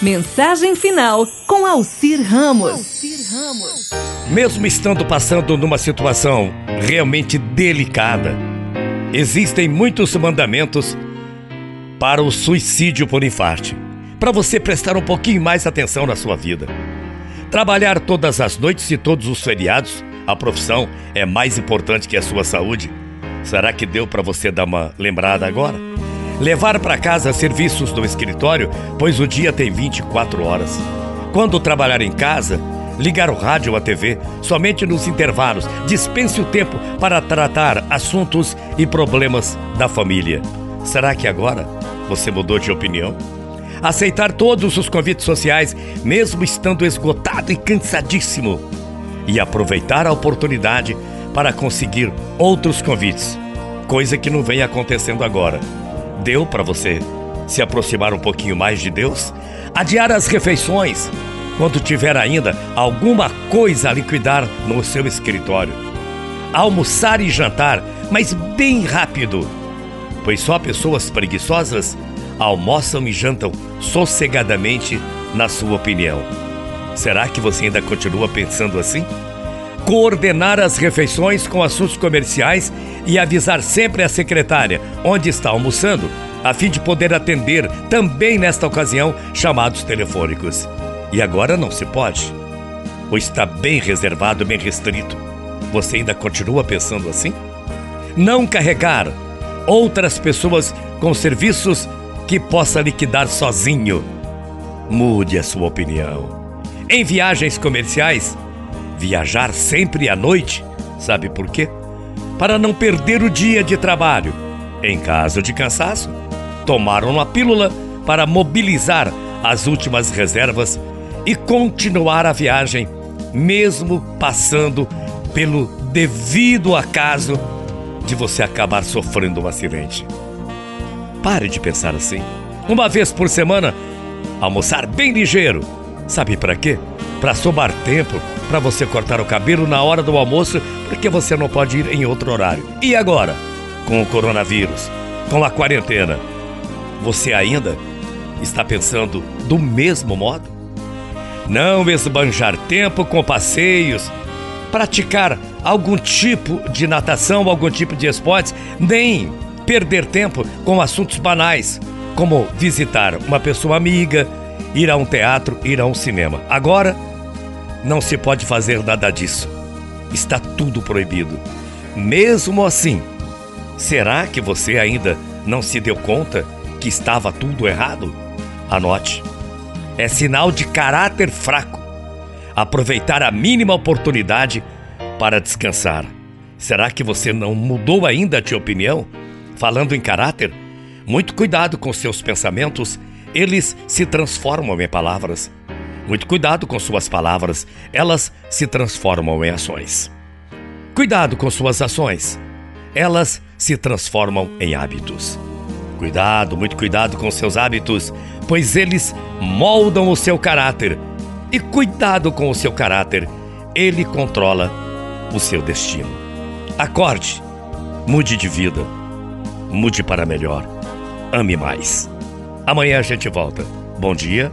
Mensagem final com Alcir Ramos. Ramos. Mesmo estando passando numa situação realmente delicada, existem muitos mandamentos para o suicídio por infarte. Para você prestar um pouquinho mais atenção na sua vida. Trabalhar todas as noites e todos os feriados, a profissão é mais importante que a sua saúde. Será que deu para você dar uma lembrada agora? Levar para casa serviços do escritório, pois o dia tem 24 horas. Quando trabalhar em casa, ligar o rádio ou a TV somente nos intervalos. Dispense o tempo para tratar assuntos e problemas da família. Será que agora você mudou de opinião? Aceitar todos os convites sociais, mesmo estando esgotado e cansadíssimo. E aproveitar a oportunidade para conseguir outros convites, coisa que não vem acontecendo agora. Deu para você se aproximar um pouquinho mais de Deus? Adiar as refeições quando tiver ainda alguma coisa a liquidar no seu escritório. Almoçar e jantar, mas bem rápido, pois só pessoas preguiçosas almoçam e jantam sossegadamente, na sua opinião. Será que você ainda continua pensando assim? Coordenar as refeições com assuntos comerciais e avisar sempre a secretária onde está almoçando, a fim de poder atender também nesta ocasião chamados telefônicos. E agora não se pode? Ou está bem reservado, bem restrito? Você ainda continua pensando assim? Não carregar outras pessoas com serviços que possa liquidar sozinho. Mude a sua opinião. Em viagens comerciais, viajar sempre à noite, sabe por quê? para não perder o dia de trabalho. Em caso de cansaço, tomaram uma pílula para mobilizar as últimas reservas e continuar a viagem, mesmo passando pelo devido acaso de você acabar sofrendo um acidente. Pare de pensar assim. Uma vez por semana, almoçar bem ligeiro. Sabe para quê? Para somar tempo para você cortar o cabelo na hora do almoço, porque você não pode ir em outro horário. E agora, com o coronavírus, com a quarentena, você ainda está pensando do mesmo modo? Não esbanjar tempo com passeios, praticar algum tipo de natação, algum tipo de esportes, nem perder tempo com assuntos banais, como visitar uma pessoa amiga, ir a um teatro, ir a um cinema. Agora, não se pode fazer nada disso. Está tudo proibido. Mesmo assim, será que você ainda não se deu conta que estava tudo errado? Anote. É sinal de caráter fraco. Aproveitar a mínima oportunidade para descansar. Será que você não mudou ainda de opinião? Falando em caráter, muito cuidado com seus pensamentos, eles se transformam em palavras. Muito cuidado com suas palavras, elas se transformam em ações. Cuidado com suas ações, elas se transformam em hábitos. Cuidado, muito cuidado com seus hábitos, pois eles moldam o seu caráter. E cuidado com o seu caráter, ele controla o seu destino. Acorde, mude de vida, mude para melhor, ame mais. Amanhã a gente volta. Bom dia